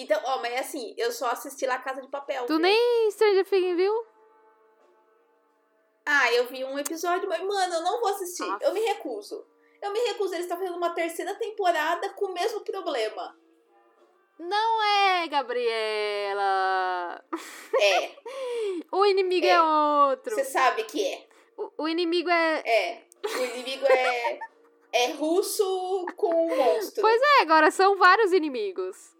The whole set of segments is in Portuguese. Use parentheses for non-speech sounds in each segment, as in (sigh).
Então, ó, mas é assim, eu só assisti La Casa de Papel. Tu viu? nem Stranger Things viu? Ah, eu vi um episódio, mas, mano, eu não vou assistir. Aff. Eu me recuso. Eu me recuso. Eles estão fazendo uma terceira temporada com o mesmo problema. Não é, Gabriela. (laughs) É, O inimigo é, É. outro. você sabe que é. O, o inimigo é. É. O inimigo é. É russo com um monstro. Pois é, agora são vários inimigos.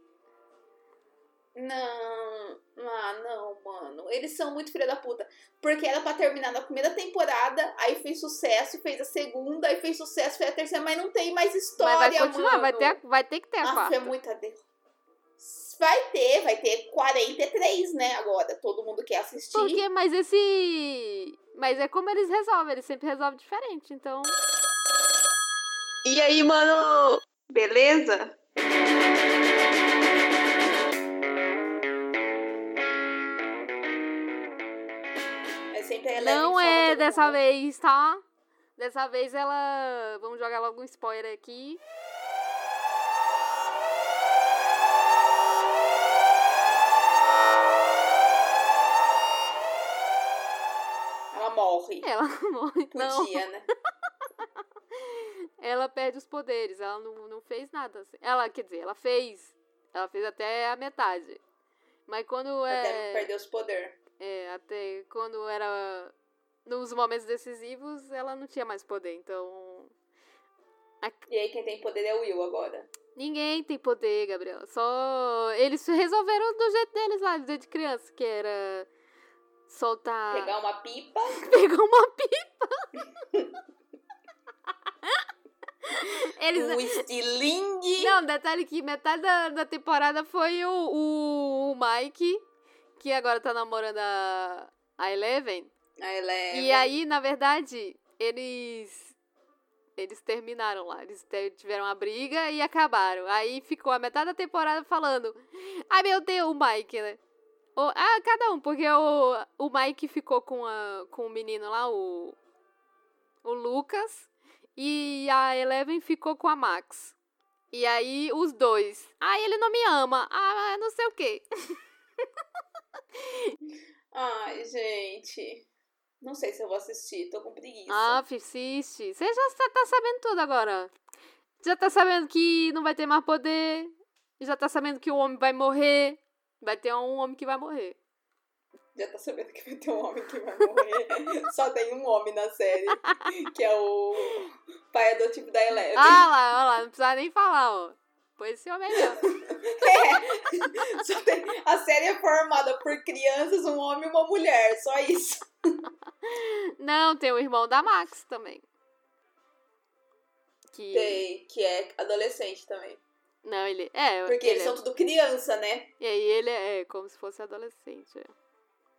Não. Ah, não, mano. Eles são muito filha da puta. Porque era pra terminar na primeira temporada, aí fez sucesso, fez a segunda, aí fez sucesso, fez a terceira, mas não tem mais história, Mas vai continuar, mano. vai ter, vai ter que ter a Aff, quarta. é muita. Vai ter, vai ter 43, né, agora. Todo mundo quer assistir. Porque, mas esse. Mas é como eles resolvem, eles sempre resolvem diferente, então. E aí, mano? Beleza? Não é dessa vez, tá? Dessa vez ela. Vamos jogar logo um spoiler aqui. Ela morre. Ela (laughs) morre. Não. Podia, né? Ela perde os poderes. Ela não, não fez nada. assim. Ela, quer dizer, ela fez. Ela fez até a metade. Mas quando Até é. perder os poderes. É, até quando era nos momentos decisivos, ela não tinha mais poder. Então, E aí quem tem poder é o Will agora. ninguém tem poder, Gabriela. Só eles resolveram do jeito deles lá, desde criança, que era soltar, Pegar uma pipa. (laughs) pegar uma pipa. (laughs) Eles Um estilingue. Não, detalhe que metade da, da temporada foi o, o, o Mike, que agora tá namorando a, a Eleven. A Eleven. E aí, na verdade, eles. Eles terminaram lá. Eles tiveram uma briga e acabaram. Aí ficou a metade da temporada falando. Ai meu Deus, o Mike, né? O, ah, cada um, porque o, o Mike ficou com, a, com o menino lá, o. O Lucas. E a Eleven ficou com a Max. E aí, os dois. Ah, ele não me ama. Ah, não sei o quê. (laughs) Ai, gente. Não sei se eu vou assistir, tô com preguiça. Ah, assiste. Você já tá sabendo tudo agora. Já tá sabendo que não vai ter mais poder. Já tá sabendo que o homem vai morrer. Vai ter um homem que vai morrer. Já tá sabendo que vai ter um homem que vai morrer. (laughs) Só tem um homem na série, que é o pai adotivo da Eleven. Ah lá, ó lá, não precisa nem falar, ó. Pois esse homem. (laughs) É. Só tem- A série é formada por crianças, um homem e uma mulher, só isso. Não, tem o irmão da Max também. Que. Tem, que é adolescente também. Não, ele. É, Porque ele eles é- são tudo criança, né? E aí ele é como se fosse adolescente. é.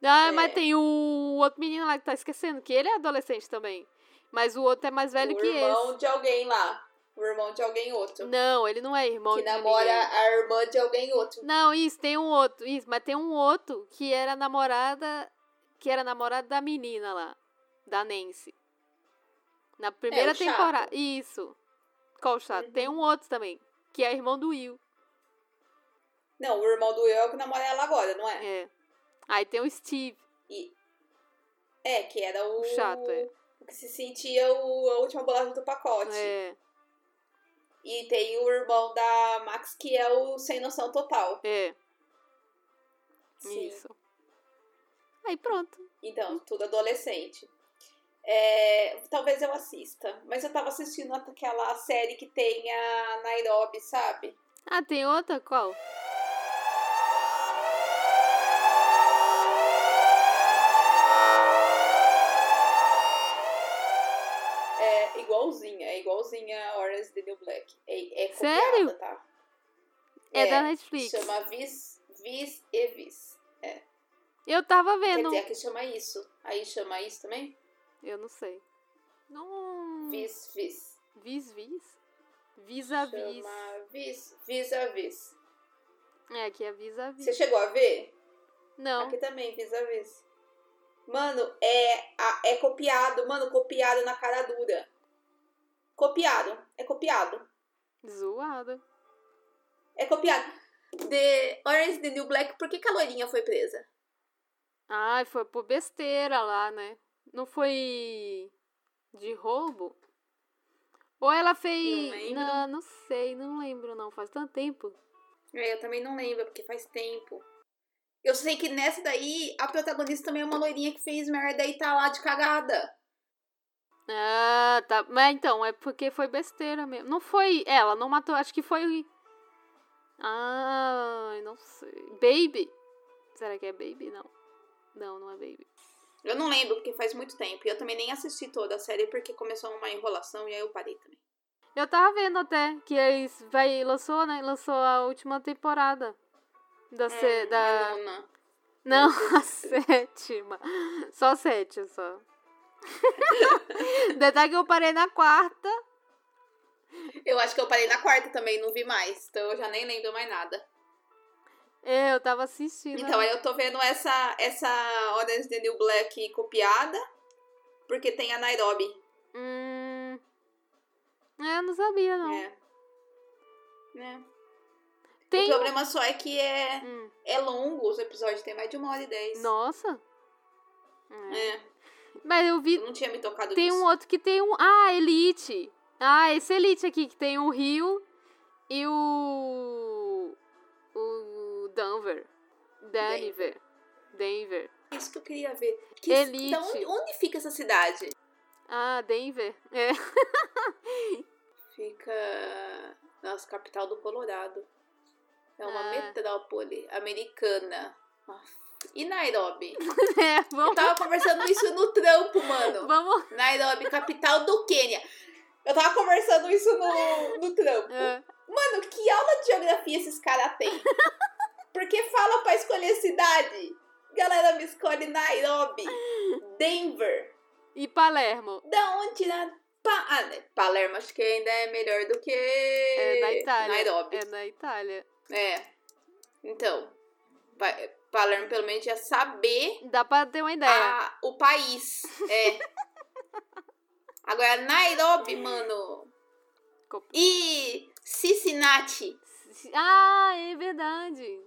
Ah, É. mas tem o outro menino lá que tá esquecendo, que ele é adolescente também. Mas o outro é mais velho o que irmão esse. de alguém lá. O irmão de alguém outro. Não, ele não é irmão que de namora ninguém. a irmã de alguém outro. Não, isso, tem um outro. Isso, mas tem um outro que era namorada. Que era namorada da menina lá. Da Nancy. Na primeira É, o chato. temporada. Isso. Qual o chato? Uhum. Tem um outro também. Que é irmão do Will. Não, o irmão do Will é o que namora ela agora, não é? É. Aí tem o Steve. E... É, que era o. O chato, é. O que se sentia o... a última bolacha do pacote. É. E tem o irmão da Max, que é o sem noção total. É. Sim. Isso. Aí pronto. Então, tudo adolescente. É, talvez eu assista. Mas eu tava assistindo aquela série que tem a Nairobi, sabe? Ah, tem outra? Qual? É igualzinha, é igualzinha a Orange is the New Black. É, é copiada, Sério? tá? É, da Netflix. Chama Vis, Vis e Vis. Eu tava Quer vendo. dizer, aqui chama isso. Aí chama isso também? Eu não sei. Não. Vis, Vis. Vis, vis? Vis a vis. Chama Vis, Vis a Vis. É, aqui é vis a vis. Você chegou a ver? Não. Aqui também, Vis a Vis. Mano, é, é copiado. Mano, copiado na cara dura. Copiado. É copiado. Zoada. É copiado. The Orange the New Black, por que, que a loirinha foi presa? Ai, foi por besteira lá, né? Não foi de roubo? Ou ela fez. Não. Não, não sei, não lembro não. Faz tanto tempo. É, eu também não lembro, porque faz tempo. Eu sei que nessa daí, a protagonista também é uma loirinha que fez merda e tá lá de cagada. Ah, tá. Mas então, é porque foi besteira mesmo. Não foi ela, não matou. Acho que foi. Ai, não sei. Baby? Será que é Baby? Não. Não, não é Baby. Eu não lembro, porque faz muito tempo. E eu também nem assisti toda a série, porque começou uma enrolação e aí eu parei também. Eu tava vendo até que eles vai lançou, né? Lançou a última temporada da sé- Hum, da não, (laughs) a sétima. Só sete, só. (laughs) Detalhe que eu parei na quarta. Eu acho que eu parei na quarta também, não vi mais. Então eu já nem lembro mais nada. É, eu tava assistindo. Então aí eu tô vendo essa, essa Orange the New Black copiada, porque tem a Nairobi. Hum. É, eu não sabia, não. É. Né? Tem. O problema só é que é, Hum, é longo os episódios, tem mais de uma hora e dez. Nossa. É. É, Mas eu vi. não tinha me tocado Tem disso. um outro que tem um. Ah, Elite. Ah, esse Elite aqui, que tem o Rio e o. O Denver. Denver. Denver. Isso que eu queria ver. Que, Elite. da onde, onde fica essa cidade? Ah, Denver. É. (laughs) Fica. Nossa, capital do Colorado. É uma Ah. metrópole americana. Aff. E Nairobi? (laughs) é Eu vamos. tava conversando isso no trampo, mano. Vamos. Nairobi, capital do Quênia. Eu tava conversando isso no, no trampo. É. Mano, que aula de geografia esses caras têm? Porque fala pra escolher cidade. Galera, me escolhe Nairobi, Denver. E Palermo. Da onde tirar. Pa ah, né, Palermo acho que ainda é melhor do que É na Itália. Nairobi. É na Itália. É. Então, Pa- Palermo pelo menos ia saber Dá pra ter uma ideia. a- o país. É. (laughs) Agora, Nairobi, mano. E Cincinnati. Ah, é verdade.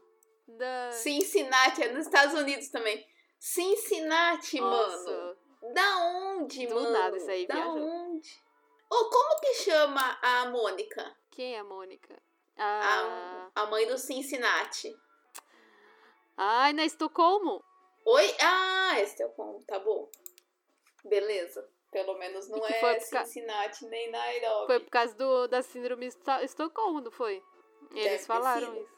Da... Cincinnati, é nos Estados Unidos também. Cincinnati, Nossa. mano. Da onde, Do mano? nada isso aí Da viajou. onde? Ô, como que chama a Mônica? Quem é a Mônica? Ah. A, a mãe do Cincinnati. Ai, na Estocolmo? Oi? Ah, esse é tá bom. Beleza. Pelo menos não é por ca- Cincinnati nem Nairobi. Foi por causa do, da síndrome de Esto- Estocolmo, não foi? Deve Eles ter falaram isso.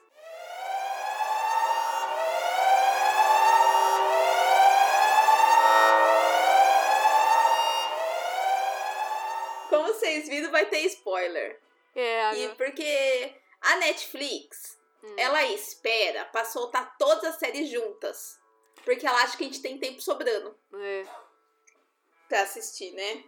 Como vocês viram, vai ter spoiler. É, E agora- porque a Netflix, Hum. ela espera pra soltar todas as séries juntas. Porque ela acha que a gente tem tempo sobrando é. pra assistir, né?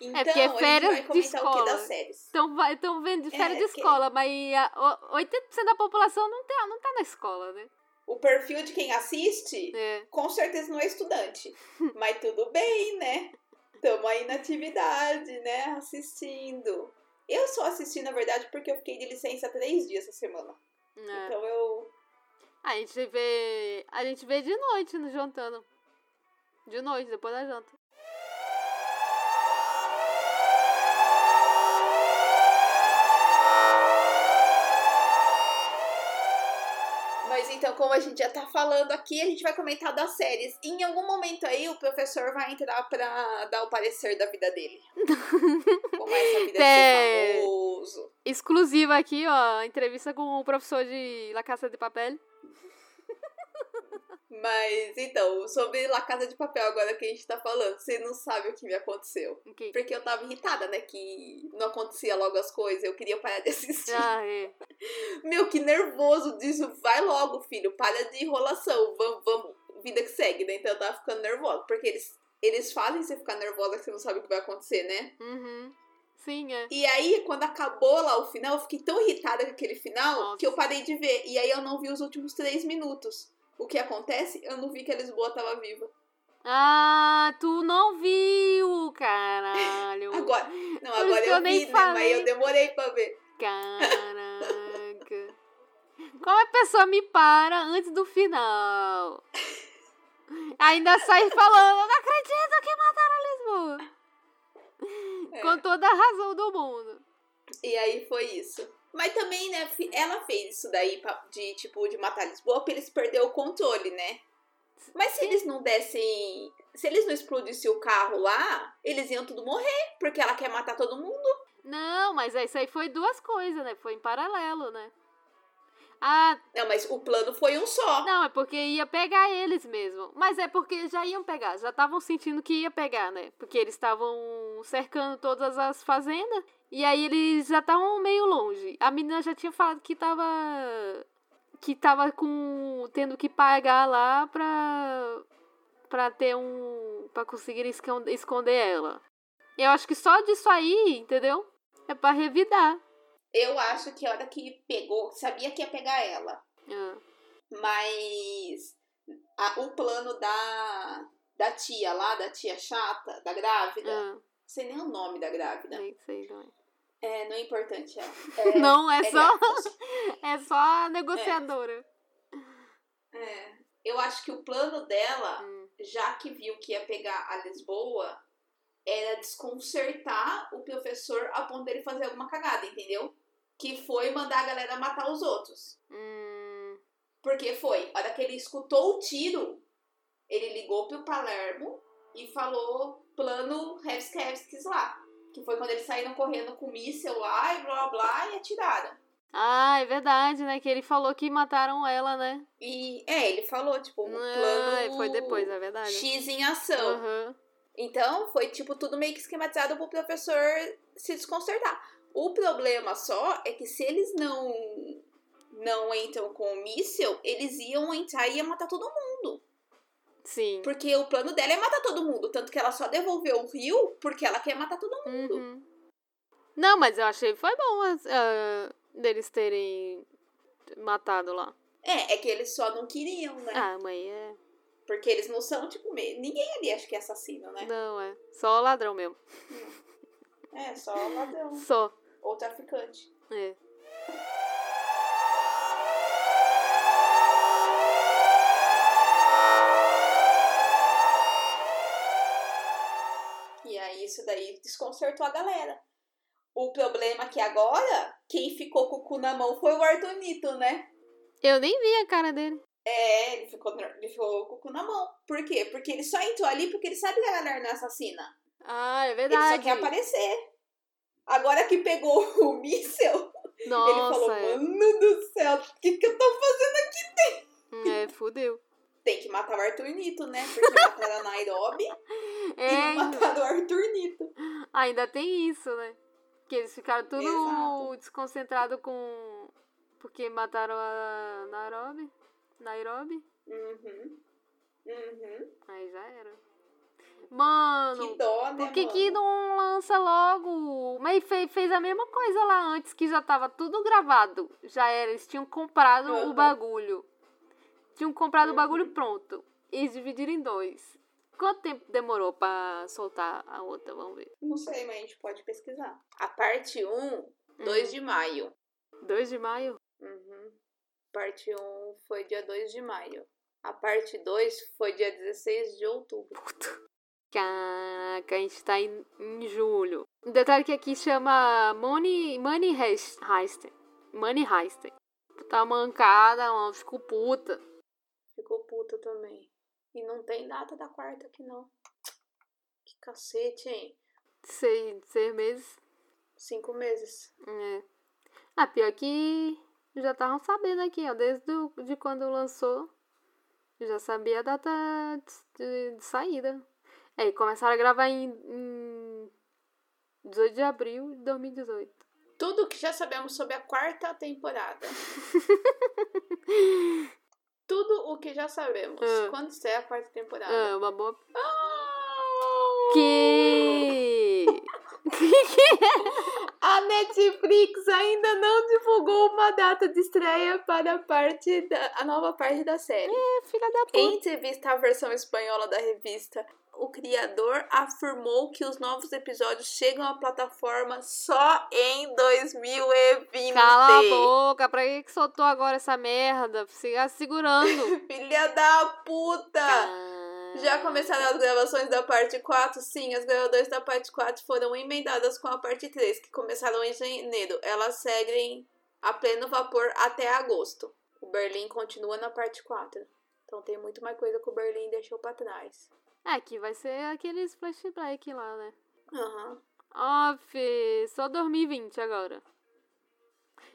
Então, porque é a gente férias de comentar o que escola. das séries. Então vai, estão vendo de É, férias de que- escola, mas a, o- 80% da população não tá, não tá na escola, né? O perfil de quem assiste, É. com certeza não é estudante. (laughs) Mas tudo bem, né? Tamo aí na atividade, né? Assistindo. Eu só assisti, na verdade, porque eu fiquei de licença três dias essa semana. É. Então eu. A gente vê. A gente vê de noite no jantando. De noite, depois da janta. Mas então, como a gente já tá falando aqui, a gente vai comentar das séries. E em algum momento aí o professor vai entrar pra dar o parecer da vida dele. (laughs) Como é essa vida de É. ser famoso. Exclusiva aqui, ó. Entrevista com o professor de La Caça de Papel. Mas então, sobre La Casa de Papel, agora que a gente tá falando, você não sabe o que me aconteceu. Ok. Porque eu tava irritada, né? Que não acontecia logo as coisas, eu queria parar de assistir. Ah, é. (laughs) Meu, que nervoso disso. Vai logo, filho, para de enrolação. Vamos, vamos, vida que segue, né? Então eu tava ficando nervosa. Porque eles, eles fazem você ficar nervosa que você não sabe o que vai acontecer, né? Uhum. Sim, é. E aí, quando acabou lá o final, eu fiquei tão irritada com aquele final Nossa. que eu parei de ver. E aí eu não vi os últimos três minutos. O que acontece? Eu não vi que a Lisboa tava viva. Ah, tu não viu, caralho. (laughs) Agora, não, Por agora eu, eu nem vi, né? Mas falei. eu demorei pra ver. Caraca. Como a pessoa me para antes do final? (laughs) Ainda sai falando, eu não acredito que mataram a Lisboa. É. Com toda a razão do mundo. E aí foi isso. Mas também, né, ela fez isso daí de, tipo, de matar Lisboa pra eles perderem o controle, né? Mas se eles não dessem. Se eles não explodissem o carro lá, eles iam tudo morrer, porque ela quer matar todo mundo. Não, mas isso aí foi duas coisas, né? Foi em paralelo, né? Ah, Não, mas o plano foi um só. não, é porque ia pegar eles mesmo. Mas é porque já iam pegar, já estavam sentindo que ia pegar, né? Porque eles estavam cercando todas as fazendas. E aí eles já estavam meio longe. A menina já tinha falado que tava. Que tava com. tendo que pagar lá pra. pra ter um. pra conseguir escon- esconder ela. Eu acho que só disso aí, entendeu? É pra revidar. Eu acho que a hora que pegou, sabia que ia pegar ela. Ah, Mas a- o plano da, da tia lá, da tia chata, da grávida, ah, não sei nem o nome da grávida. nem sei, não é. É, não é importante ela. É, Não, é é só. (laughs) É só a negociadora. É, eu acho que o plano dela, Hum. já que viu que ia pegar a Lisboa, era desconcertar o professor a ponto dele fazer alguma cagada, entendeu? Que foi mandar a galera matar os outros. Hum, Porque foi, a hora que ele escutou o tiro, ele ligou pro Palermo e falou plano Hevskevskis lá. Que foi quando eles saíram correndo com o míssel lá e blá blá e atiraram. Ah, é verdade, né? Que ele falou que mataram ela, né? E é, ele falou, tipo, um Ah, plano foi depois, é verdade. X em ação. Aham. Então, foi tipo tudo meio que esquematizado pro professor se desconcertar. O problema só é que se eles não não entram com o míssel, eles iam entrar e ia matar todo mundo. Sim. Porque o plano dela é matar todo mundo. Tanto que ela só devolveu o rio porque ela quer matar todo mundo. Uhum. Não, mas eu achei que foi bom ah, deles terem matado lá. É, é que eles só não queriam, né? Ah, mãe, é. Porque eles não são, tipo, ninguém ali acho que é assassino, né? Não, é. Só ladrão mesmo. É, só ladrão. Só. Ou traficante. É. E aí isso daí desconcertou a galera. O problema é que agora, quem ficou com o cu na mão foi o Artonito, né? Eu nem vi a cara dele. É, ele ficou, ele ficou com o cu na mão. Por quê? Porque ele só entrou ali porque ele sabe que a galera não é assassina. Ah, é Ele verdade. só quer aparecer. Agora que pegou (laughs) o míssel, ele falou, é. mano do céu, o que, que eu tô fazendo? É, fudeu. Tem que matar o Arthur Nito, né? Porque mataram a Nairobi (laughs) É, e não mataram o Arthur Nito. ainda tem isso, né? Que eles ficaram tudo Exato. desconcentrados com. Porque mataram a Nairobi. Nairobi? Uhum. Uhum. Aí já era. Mano, Que dó, né, por que, mano? que não lança logo? Mas fe- fez a mesma coisa lá antes, que já tava tudo gravado. Já era, eles tinham comprado o Aham. bagulho. Tinham comprado o bagulho pronto. Eles dividiram em dois. Quanto tempo demorou pra soltar a outra? Vamos ver. Não sei, mas a gente pode pesquisar. A parte 1, 2 de maio. 2 de maio? Uhum. Parte 1 foi dia 2 de maio. A parte 2 foi dia 16 de outubro. Caraca, a gente tá em, em julho. Um detalhe que aqui chama Money, money Heist. Money Heist. Tá mancada, mano. Ficou puta. Também. E não tem data da quarta aqui, não. Que cacete, hein? Seis, seis meses. Cinco meses. É. Ah, pior que já estavam sabendo aqui, ó. Desde do, de quando lançou. Já sabia a data de, de saída. É, e começaram a gravar em, em 18 de abril de 2018. Tudo que já sabemos sobre a quarta temporada. (laughs) Tudo o que já sabemos. Ah. Quando será a quarta temporada? Ah, uma boa. Ah! Que. (laughs) (laughs) A Netflix ainda não divulgou uma data de estreia para a, parte da, a nova parte da série. É, filha da puta. Em entrevista à versão espanhola da revista o criador afirmou que os novos episódios chegam à plataforma só em 2020. Cala a boca, pra que que soltou agora essa merda? Fica segurando. (laughs) Filha da puta! Já Ah. começaram as gravações da parte 4? Sim, as gravações da parte 4 foram emendadas com a parte 3, que começaram em janeiro. Elas seguem a pleno vapor até agosto. O Berlim continua na parte 4. Então tem muito mais coisa que o Berlim deixou pra trás. É, que vai ser aqueles flashback lá, né? Aham. Ó, Fê, só 2020 agora.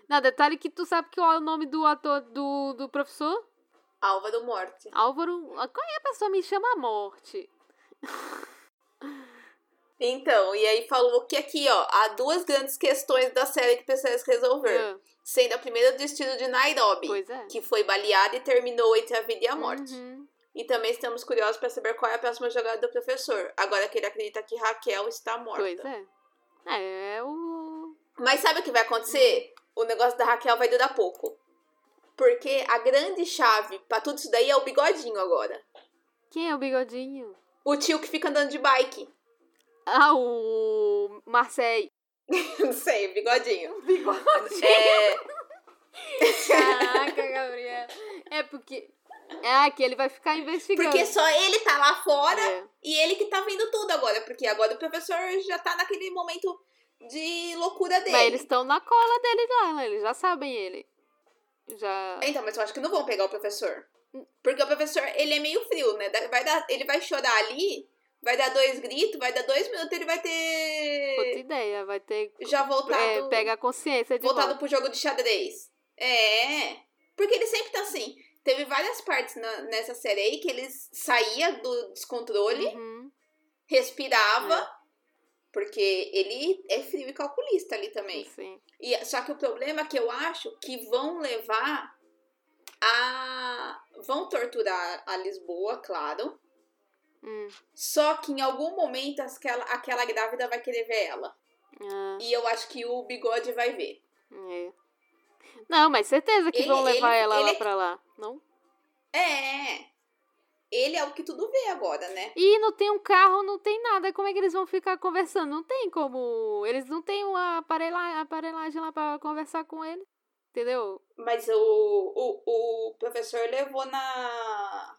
Não, detalhe que tu sabe que é o nome do ator do, do professor? Álvaro Morte. Álvaro. Qual é a pessoa me chama Morte? Então, e aí falou que aqui, ó, há duas grandes questões da série que precisa resolver. Ah, Sendo a primeira o destino de Nairobi, é. que foi baleada e terminou entre a vida e a morte. Uhum. E também estamos curiosos para saber qual é a próxima jogada do professor. Agora que ele acredita que Raquel está morta. Pois é. É, o. Mas sabe o que vai acontecer? O negócio da Raquel vai durar pouco. Porque a grande chave pra tudo isso daí é o bigodinho agora. Quem é o bigodinho? O tio que fica andando de bike. Ah, o. Marseille. (laughs) Não sei, o bigodinho. Bigodinho. É, (laughs) Caraca, Gabriela. É porque. É que ele vai ficar investigando. porque só ele tá lá fora É. e ele que tá vendo tudo agora. Porque agora o professor já tá naquele momento de loucura dele. Mas eles estão na cola dele lá, né? Eles já sabem ele. Já. Então, mas eu acho que não vão pegar o professor. Porque o professor, ele é meio frio, né? Vai dar, ele vai chorar ali, vai dar dois gritos, vai dar dois minutos, ele vai Outra ter ideia, vai ter. já voltado, É, pega a consciência de voltado volta. pro jogo de xadrez. É, porque ele sempre tá assim. Teve várias partes na- nessa série aí que eles saía do descontrole, Uhum. respirava, porque ele é frio e calculista ali também. Sim. E, só que o problema é que eu acho que vão levar a. vão torturar a Lisboa, claro. Hum. Só que em algum momento aquela, aquela grávida vai querer ver ela. Ah, E eu acho que o bigode vai ver. é. Não, mas certeza que Ele- vão levar ele- ela lá ele- pra lá. Não? É. Ele é o que tudo vê agora, né? E não tem um carro, não tem nada. Como é que eles vão ficar conversando? Não tem como. Eles não têm uma aparelha- aparelhagem lá pra conversar com ele. Entendeu? Mas o, o, o professor levou na,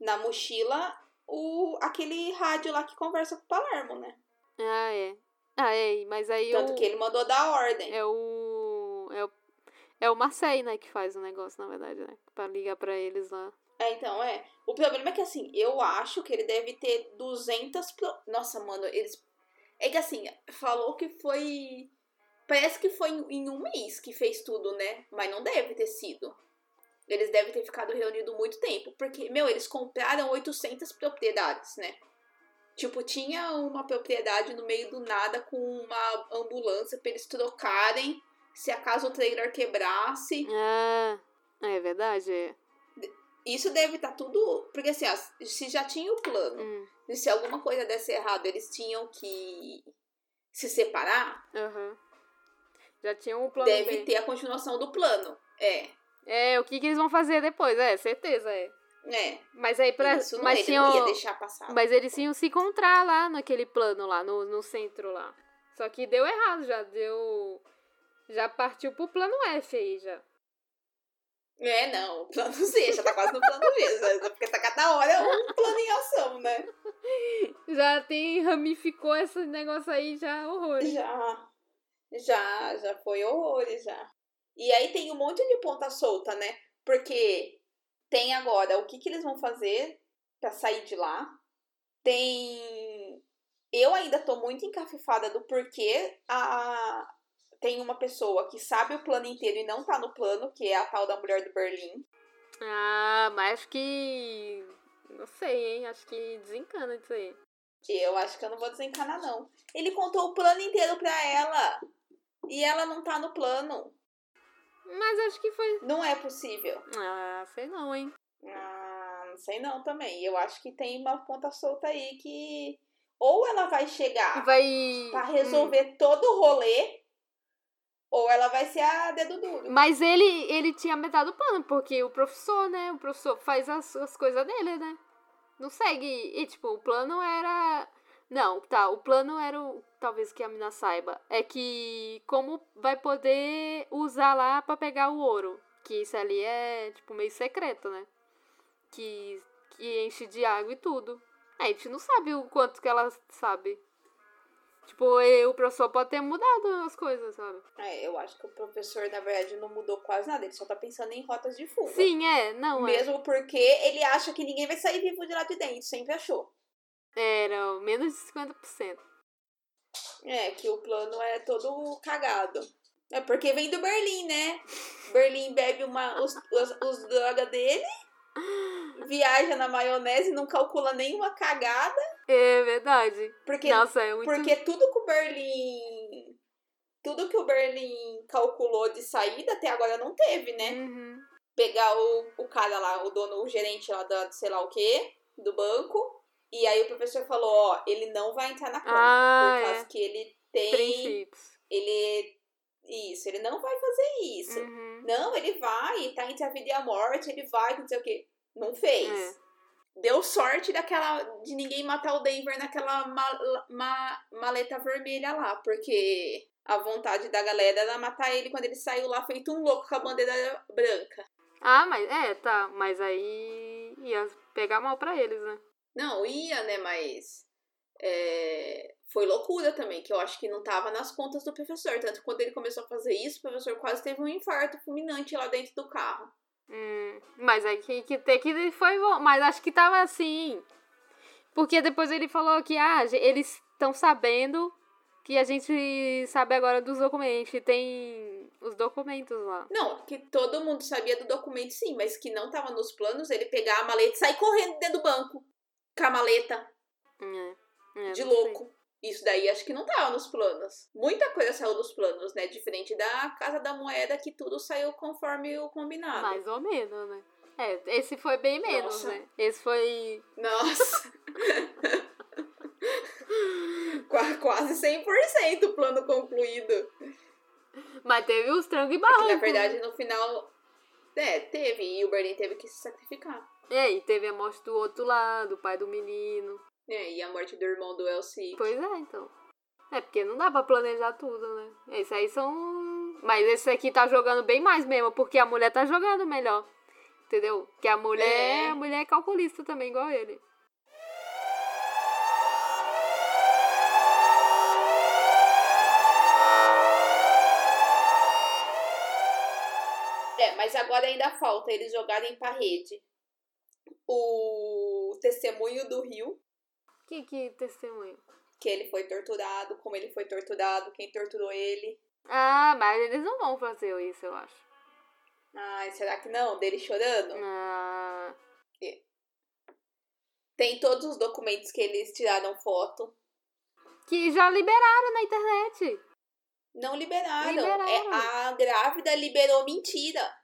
na mochila o, aquele rádio lá que conversa com o Palermo, né? Ah, é. Ah, é. Mas aí Tanto o. que ele mandou dar ordem. É o. É o. É o Marseille, né, que faz o negócio, na verdade, né? Pra ligar pra eles lá. É, então, é. O problema é que, assim, eu acho que ele deve ter 200... Pro... Nossa, mano, eles... É que, assim, falou que foi... Parece que foi em um mês que fez tudo, né? Mas não deve ter sido. Eles devem ter ficado reunidos muito tempo. Porque, meu, eles compraram 800 propriedades, né? Tipo, tinha uma propriedade no meio do nada com uma ambulância pra eles trocarem se acaso o trailer quebrasse. Ah, é verdade, é. Isso deve estar tudo. Porque assim, se já tinha o plano, Hum, e se alguma coisa desse errado, eles tinham que se separar, aham. Já tinha um plano deve B. ter a continuação do plano. É. É, o que, que eles vão fazer depois? É, certeza, é. É. Mas aí pra. Isso não, mas ele tinham. não ia deixar passar. Mas eles iam se encontrar lá naquele plano lá, no, no centro lá. Só que deu errado, já deu. Já partiu pro plano F aí já. É, não, o plano Z, já tá quase no plano B, né? (laughs) porque tá cada hora um plano em ação, né? (laughs) Já tem, ramificou esse negócio aí já horrores. Já. Já, já foi horrores, já. E aí tem um monte de ponta solta, né? Porque tem agora o que, que eles vão fazer pra sair de lá. Tem. Eu ainda tô muito encafifada do porquê a. Tem uma pessoa que sabe o plano inteiro e não tá no plano, que é a tal da mulher do Berlim. Ah, mas acho que. Não sei, hein? Acho que desencana isso aí. Eu acho que eu não vou desencanar, não. Ele contou o plano inteiro pra ela. E ela não tá no plano. Mas acho que foi. Não é possível. Ah, sei não, hein? Ah, não sei não também. Eu acho que tem uma ponta solta aí que ou ela vai chegar Vai. pra resolver todo o rolê, ou ela vai ser a dedo duro. Mas ele, ele tinha metade do plano, porque o professor, né? O professor faz as, as coisas dele, né? Não segue. E, tipo, o plano era. Não, tá. O plano era o. Talvez que a mina saiba. É que. Como vai poder usar lá pra pegar o ouro. Que isso ali é, tipo, meio secreto, né? Que, que enche de água e tudo. A gente não sabe o quanto que ela sabe. Tipo, o professor pode ter mudado as coisas, sabe? É, eu acho que o professor, na verdade, não mudou quase nada. Ele só tá pensando em rotas de fuga. Sim, é. Não, é. Mesmo porque ele acha que ninguém vai sair vivo de lá de dentro. Sempre achou. Era menos de 50%. É, que o plano é todo cagado. É porque vem do Berlim, né? Berlim bebe uma, os, os, os drogas dele, (laughs) viaja na maionese, não calcula nenhuma cagada. É verdade. Porque, Nossa, é muito. porque tudo que o Berlim. Tudo que o Berlim calculou de saída até agora não teve, né? Uhum. Pegar o, o cara lá, o dono, o gerente lá da sei lá o quê, do banco. E aí o professor falou, ó, ele não vai entrar na câmara. Ah, por causa é. que ele tem. Princípios. Ele. Isso, ele não vai fazer isso. Uhum. Não, ele vai, tá entre a vida e a morte, ele vai, não sei o quê. Não fez. É. Deu sorte daquela de ninguém matar o Denver naquela ma- ma- maleta vermelha lá, porque a vontade da galera era matar ele quando ele saiu lá feito um louco com a bandeira branca. Ah, mas é, tá. Mas aí ia pegar mal pra eles, né? Não, ia, né, mas é, foi loucura também, que eu acho que não tava nas contas do professor. Tanto que quando ele começou a fazer isso, o professor quase teve um infarto fulminante lá dentro do carro. Hum, mas aí que, que que foi bom. Mas acho que tava assim. Porque depois ele falou que ah, eles estão sabendo que a gente sabe agora dos documentos. e Tem os documentos lá. Não, que todo mundo sabia do documento sim, mas que não tava nos planos ele pegar a maleta e sair correndo dentro do banco. Com a maleta. É, é, de louco. Isso daí acho que não tava nos planos. Muita coisa saiu dos planos, né? Diferente da Casa da Moeda, que tudo saiu conforme o combinado. Mais ou menos, né? É, esse foi bem menos, Nossa. né? Esse foi. Nossa! (laughs) Qua- Quase 100% o plano concluído. Mas teve os trangos e É que, barrancos. na verdade, no final. É, teve. E o Berlin teve que se sacrificar. É, e teve a morte do outro lado, o pai do menino. É, e a morte do irmão do Elsie. Pois é, então. É, porque não dá pra planejar tudo, né? Esses aí são. Mas esse aqui tá jogando bem mais mesmo, porque a mulher tá jogando melhor. Entendeu? Que a mulher, É. a mulher é calculista também, igual ele. É, mas agora ainda falta eles jogarem pra rede o testemunho do Rio, Que, que testemunho? que ele foi torturado, como ele foi torturado, quem torturou ele. Ah, mas eles não vão fazer isso, eu acho. Ai, será que não? Dele chorando? Ah, Tem todos os documentos que eles tiraram foto. que já liberaram na internet. Não liberaram. Liberaram. É, a grávida liberou mentira.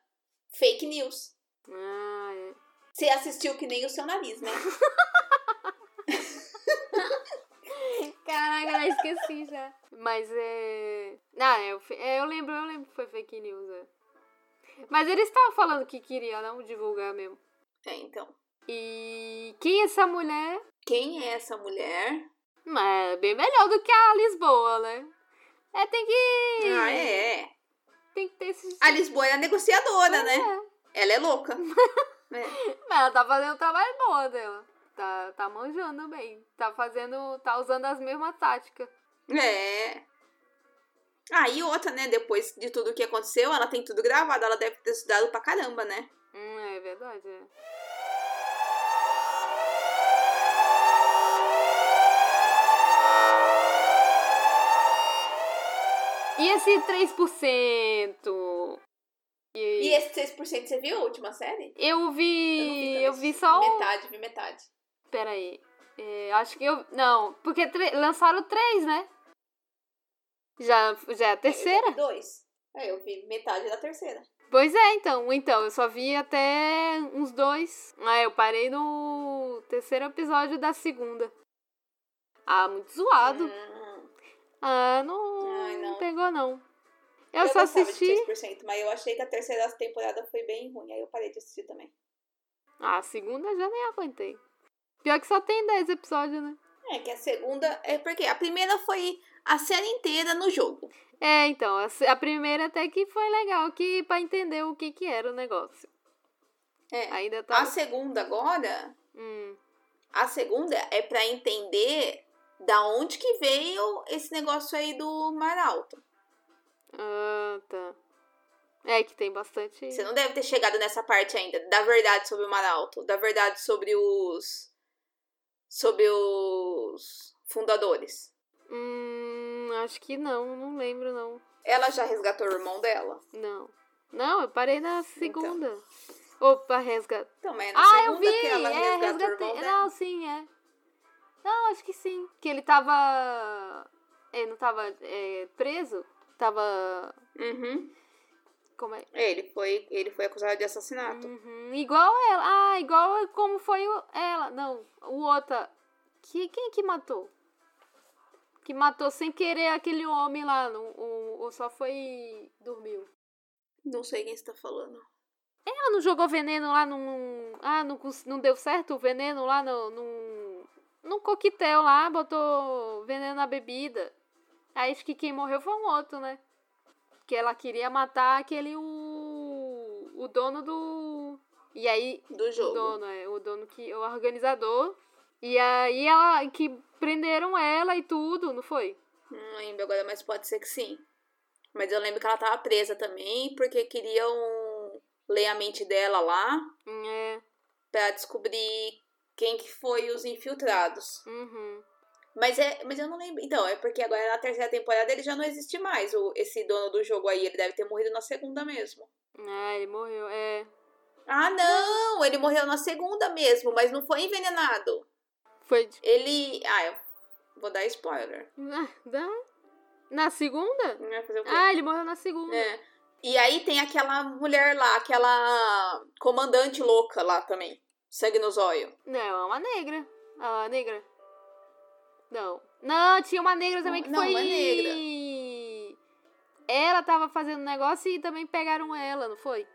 Fake news. Ah, é. Você assistiu que nem o seu nariz, né? (laughs) Caraca, eu esqueci já. Mas é. Ah, é, eu, é, eu lembro, eu lembro que foi fake news, é. Mas eles estavam falando que queria não divulgar mesmo. É, então. E quem é essa mulher? Quem é essa mulher? Mas é bem melhor do que a Lisboa, né? É, tem que. Ah, é. Tem que ter esse. A Lisboa é a negociadora, né? É. Ela é louca. (laughs) É. Mas ela tá fazendo o trabalho bom dela. Tá, tá manjando bem. Tá fazendo. Tá usando as mesmas táticas. É. Ah, e outra, né? Depois de tudo que aconteceu, ela tem tudo gravado. Ela deve ter estudado pra caramba, né? Hum, é verdade, é. E esse 3%? E, E esse 6% você viu a última série? eu vi. Eu vi também. só um. Metade, vi metade. Peraí. É, acho que eu. Não, porque tre- lançaram três, né? Já, já é a terceira? Eu dois. É, eu vi metade da terceira. Pois é, então. Então, eu só vi até uns dois. Ah, eu parei no terceiro episódio da segunda. Ah, muito zoado. Hum, Ah, não, Ai, não. pegou, não. Eu, eu só assisti. de 6%, mas eu achei que a terceira temporada foi bem ruim. Aí eu parei de assistir também. Ah, a segunda eu já nem aguentei. Pior que só tem 10 episódios, né? É, que a segunda. É porque a primeira foi a série inteira no jogo. É, então, a, primeira até que foi legal que pra entender o que que era o negócio. É. Ainda tá. A segunda agora. Hum, A segunda é pra entender da onde que veio esse negócio aí do Mar Alto. ah, tá. É que tem bastante. Você não deve ter chegado nessa parte ainda, da verdade sobre o Mar Alto, da verdade sobre os. Sobre os fundadores. Hum, acho que não, não lembro não. Ela já resgatou o irmão dela? Não. Não, eu parei na segunda. Opa, resgatar. Então, é na Ah, eu segunda vi! que ela É, resgatou o irmão dela. Não, sim, é. Não, acho que sim. Que ele tava. Ele não tava é, preso? Tava. Uhum. Como é? Ele foi, ele foi acusado de assassinato. Uhum, Igual ela. Ah, igual como foi ela. Não, o outra. Que, quem que matou? Que matou sem querer aquele homem lá. O, ou só foi. dormiu. Não sei quem você tá falando. Ela não jogou veneno lá num. Ah, não, não deu certo o veneno lá no, num. num coquetel lá, botou veneno na bebida. Aí acho que quem morreu foi um outro, né? Que ela queria matar aquele. o. o dono do. E aí. Do O jogo. dono, é. O dono que. O organizador. E aí ela. que prenderam ela e tudo, não foi? Não lembro agora, mas pode ser que sim. Mas eu lembro que ela tava presa também, porque queriam ler a mente dela lá Hum, É. pra descobrir quem que foi os infiltrados. Uhum. Mas é, mas eu não lembro. Então, é porque agora na terceira temporada ele já não existe mais, o, esse dono do jogo aí. Ele deve ter morrido na segunda mesmo. Ah, ele morreu. É. Ah, não! Ele morreu na segunda mesmo, mas não foi envenenado. Foi. de- Ele. Ah, eu vou dar spoiler. Dá? Na segunda? Ah, ele morreu na segunda. É. E aí tem aquela mulher lá, aquela comandante louca lá também. Sangue no zóio. Não, é uma negra. Ah, negra. Não. Não, tinha uma negra também que Não, foi. uma negra. Ela tava fazendo negócio e também pegaram ela, não foi?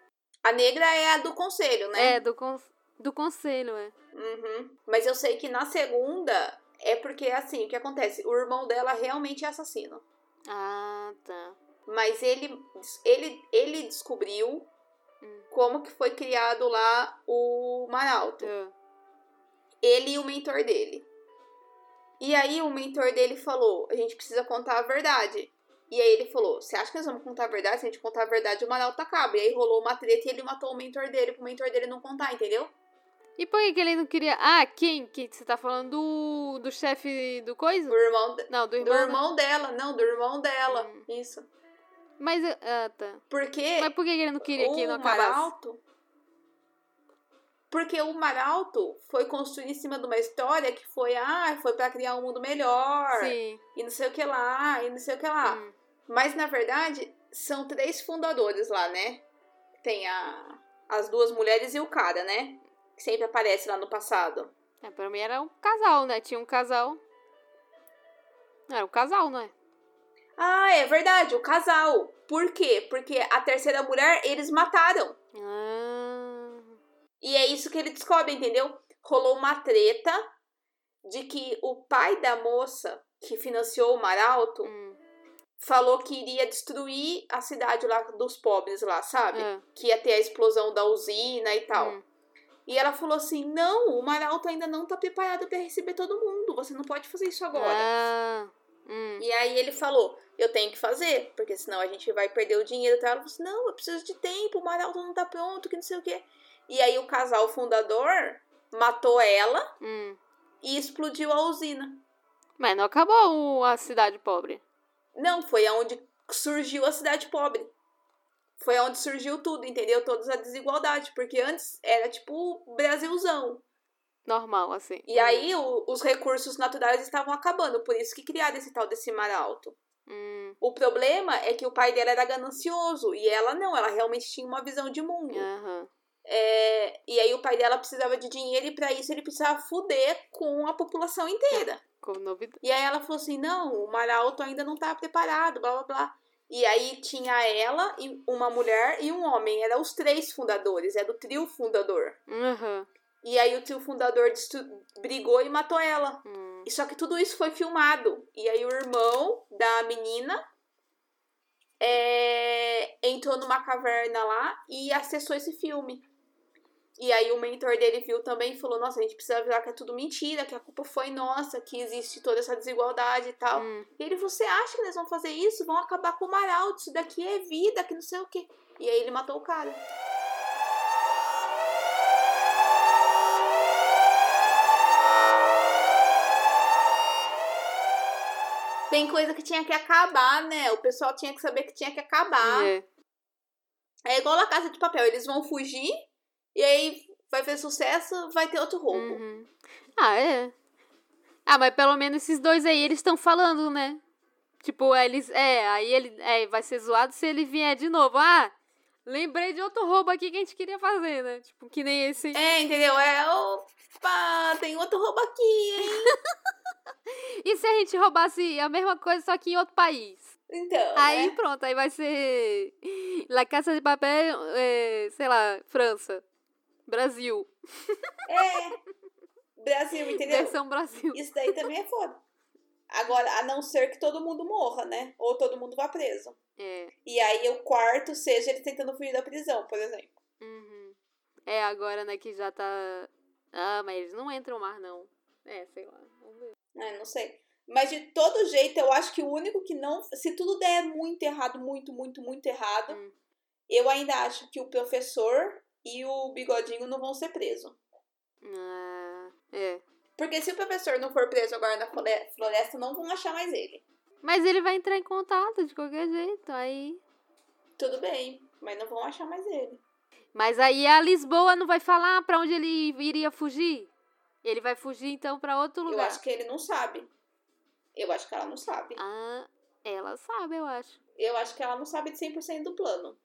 A negra é a do conselho, né? É, do, con... do conselho, é. Uhum. Mas eu sei que na segunda é porque, assim, o que acontece? O irmão dela realmente é assassino. Ah, tá. Mas ele, ele, ele descobriu Hum. como que foi criado lá o Maralto. Ah. Ele e o mentor dele. E aí o mentor dele falou, a gente precisa contar a verdade. E aí ele falou, você acha que nós vamos contar a verdade? Se a gente contar a verdade, o Maralto acaba. E aí rolou uma treta e ele matou o mentor dele, pro mentor dele não contar, entendeu? E por que, que ele não queria. Ah, quem? Que você tá falando do, do chefe do coisa? Do irmão, de- Não, do do irmão. né? irmão dela. Não, do irmão dela. Hum. Isso. Mas. Ah, tá. Porque Mas por que, que ele não queria que não acabasse? Maralto... Porque o Maralto foi construído em cima de uma história que foi, ah, foi pra criar um mundo melhor. Sim. E não sei o que lá, e não sei o que lá. Hum. Mas, na verdade, são três fundadores lá, né? Tem a, as duas mulheres e o cara, né? Que sempre aparece lá no passado. É, pra mim era um casal, né? Tinha um casal. Era um casal, não é? Ah, é verdade, o casal. Por quê? Porque a terceira mulher eles mataram. Ah. E é isso que ele descobre, entendeu? Rolou uma treta de que o pai da moça que financiou o Maralto Hum. falou que iria destruir a cidade lá dos pobres lá, sabe? Ah. Que ia ter a explosão da usina e tal. Hum. E ela falou assim: não, o Maralto ainda não tá preparado pra receber todo mundo. Você não pode fazer isso agora. Ah. Hum. E aí ele falou: eu tenho que fazer, porque senão a gente vai perder o dinheiro. Ela falou assim: não, eu preciso de tempo, o Maralto não tá pronto, que não sei o quê. E aí o casal fundador matou ela Hum. e explodiu a usina. Mas não acabou a cidade pobre. Não, foi aonde surgiu a cidade pobre. Foi onde surgiu tudo, entendeu? Toda a desigualdade. Porque antes era tipo Brasilzão. Normal, assim. E aí o- os recursos naturais estavam acabando, por isso que criaram esse tal desse mar alto. Hum. O problema é que o pai dela era ganancioso e ela não, ela realmente tinha uma visão de mundo. Aham. É, e aí o pai dela precisava de dinheiro e pra isso ele precisava fuder com a população inteira. Como novidade. E aí ela falou assim: não, o mar alto ainda não tá preparado, blá blá blá. E aí tinha ela, e uma mulher e um homem. Eram os três fundadores, era o trio fundador. Aham. E aí o tio fundador brigou e matou ela. Hum. E Só que tudo isso foi filmado. E aí o irmão da menina é, entrou numa caverna lá e acessou esse filme. E aí o mentor dele viu também e falou, nossa, a gente precisa avisar que é tudo mentira, que a culpa foi nossa, que existe toda essa desigualdade e tal. Hum. E ele, você acha que eles vão fazer isso? Vão acabar com o Maralto, isso daqui é vida, que não sei o quê. E aí ele matou o cara. Tem coisa que tinha que acabar, né? O pessoal tinha que saber que tinha que acabar. É. É igual a Casa de Papel, eles vão fugir e aí vai ter sucesso, vai ter outro roubo. Uhum. Ah, é. Ah, mas pelo menos esses dois aí, eles estão falando, né? Tipo, eles. É, aí ele. É, vai ser zoado se ele vier de novo. Ah, lembrei de outro roubo aqui que a gente queria fazer, né? Tipo, que nem esse. É, entendeu? É, opa, tem outro roubo aqui, hein? (laughs) E se a gente roubasse a mesma coisa, só que em outro país? Então, Aí né? pronto, aí vai ser. (laughs) La Casa de Papel, é, sei lá, França. Brasil. É, Brasil, entendeu? Versão Brasil. Isso daí também é foda. Agora, a não ser que todo mundo morra, né? Ou todo mundo vá preso. É. E aí o quarto seja ele tentando fugir da prisão, por exemplo. Uhum. É, agora, né, que já tá. Ah, mas eles não entram mais, não. É, sei lá. Vamos ver. É, não sei. Mas de todo jeito, eu acho que o único que não. Se tudo der muito errado, muito, muito, muito errado, Hum. eu ainda acho que o professor e o bigodinho não vão ser presos. Ah, é. Porque se o professor não for preso agora na flore- floresta, não vão achar mais ele. Mas ele vai entrar em contato de qualquer jeito, aí. Tudo bem, mas não vão achar mais ele. Mas aí a Lisboa não vai falar pra onde ele iria fugir? Ele vai fugir então pra outro Eu lugar. acho que ele não sabe. Eu acho que ela não sabe. Ah, ela sabe, eu acho. Eu acho que ela não sabe de 100% do plano.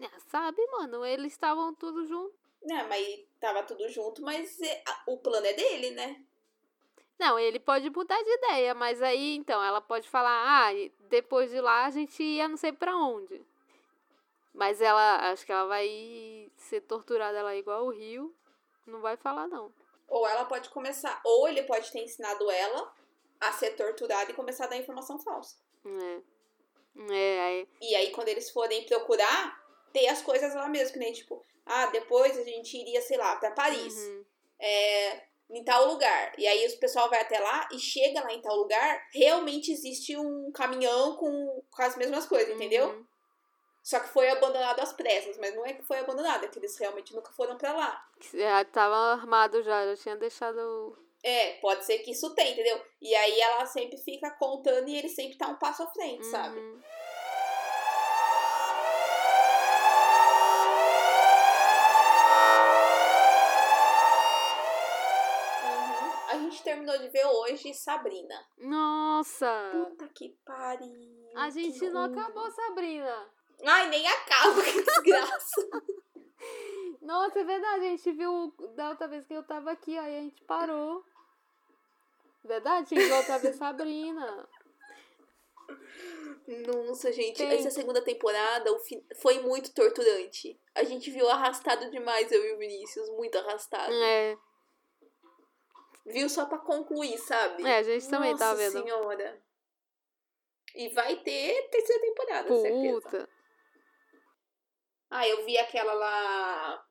Ah, sabe, mano, eles estavam tudo junto. Né, mas tava tudo junto, mas é- o plano é dele, né? Não, ele pode mudar de ideia, mas aí então ela pode falar, ah, depois de lá a gente ia não sei pra onde. Mas ela, acho que ela vai ser torturada lá igual o Rio. Não vai falar, não. Ou ela pode começar, ou ele pode ter ensinado ela a ser torturada e começar a dar informação falsa. É. É, aí. E aí, quando eles forem procurar, ter as coisas lá mesmo, que nem tipo, ah, depois a gente iria, sei lá, pra Paris. Uhum. é, em tal lugar. E aí o pessoal vai até lá e chega lá em tal lugar, realmente existe um caminhão com, com as mesmas coisas, entendeu? Uhum. Só que foi abandonado às pressas, mas não é que foi abandonado, é que eles realmente nunca foram pra lá. Já tava armado já, já tinha deixado. É, pode ser que isso tem, entendeu? E aí ela sempre fica contando e ele sempre tá um passo à frente, sabe? Uhum. Uhum. A gente terminou de ver hoje Sabrina. Nossa! Puta que pariu. A gente que não ruim. acabou, Sabrina. Ai, nem acaba, (laughs) que desgraça. Nossa, é verdade, a gente viu da outra vez que eu tava aqui, aí a gente parou. Verdade, tinha que voltar a ver Sabrina. Nossa, gente, Tem. essa segunda temporada foi muito torturante. A gente viu arrastado demais, eu e o Vinícius, muito arrastado. É, Viu só pra concluir, sabe? é, a gente também Nossa tá vendo. senhora. E vai ter terceira temporada, certeza. Puta. Ah, eu vi aquela lá.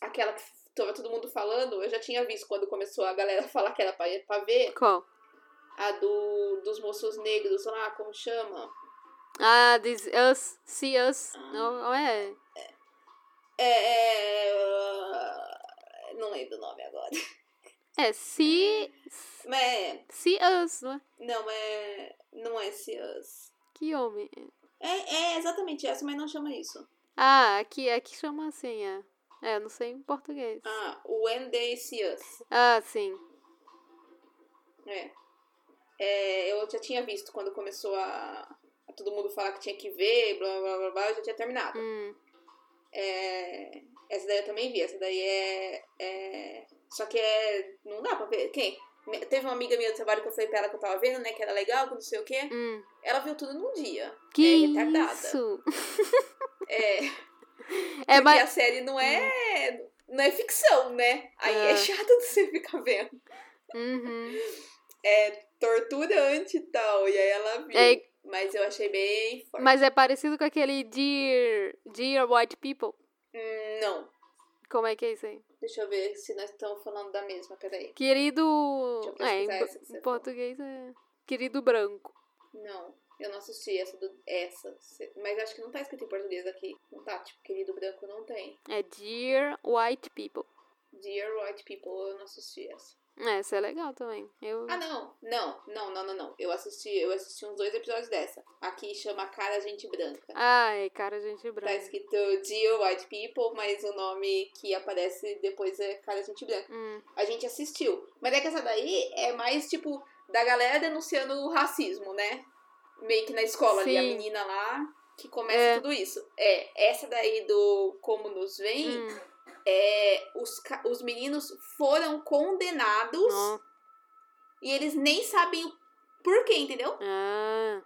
Aquela que tava todo mundo falando. Eu já tinha visto quando começou a galera (laughs) falar que era pra, pra ver. Qual? A do, dos moços negros lá, como chama? Ah, This Us, See Us. Não, não é? É. é... Não lembro o nome agora. (laughs) É See, Mas. see Us, não é? Não, é. Não é esse Us. Que homem. É, é exatamente essa, mas não chama isso. Ah, aqui, aqui chama assim, é. É, eu não sei em português. Ah, When They See Us. Ah, sim. É. É, eu já tinha visto quando começou a, a todo mundo falar que tinha que ver, blá blá blá blá, eu já tinha terminado. Hum, É, essa daí eu também vi, essa daí é, é. Só que é. Não dá pra ver. Quem? Teve uma amiga minha do trabalho que eu falei pra ela que eu tava vendo, né? Que era legal, que não sei o quê. hum. Ela viu tudo num dia. Que é retardada. isso? (laughs) É. É, porque mas... a série não é. não é ficção, né? Aí é, É. chato de (laughs) você ficar vendo. Uhum. É torturante e tal. E aí ela viu. É, Mas eu achei bem forte. mas é parecido com aquele Dear, Dear White People. Hum, não. Como é que é isso aí? Deixa eu ver se nós estamos falando da mesma, peraí. Querido. É, em, em português é. Querido branco. Não, eu não assisti essa do. Essa. Mas acho que não tá escrito em português aqui. Não tá, tipo, querido branco não tem. É Dear White People. Dear White People, eu não assisti essa. É, essa é legal também. Eu... Ah, não. Não, não, não, não, não. Eu assisti, eu assisti uns dois episódios dessa. Aqui chama Cara Gente Branca. Ai, cara, gente Tá branca. escrito Dear White People, mas o nome que aparece depois é Cara Gente Branca. Hum, A gente assistiu. Mas é que essa daí é mais, tipo, da galera denunciando o racismo, né? Meio que na escola ali, a Sim. menina lá que começa É. tudo isso. É, essa daí do Como Nos Vem, hum. É, os, os meninos foram condenados Ó. e eles nem sabem o porquê, entendeu? Ah,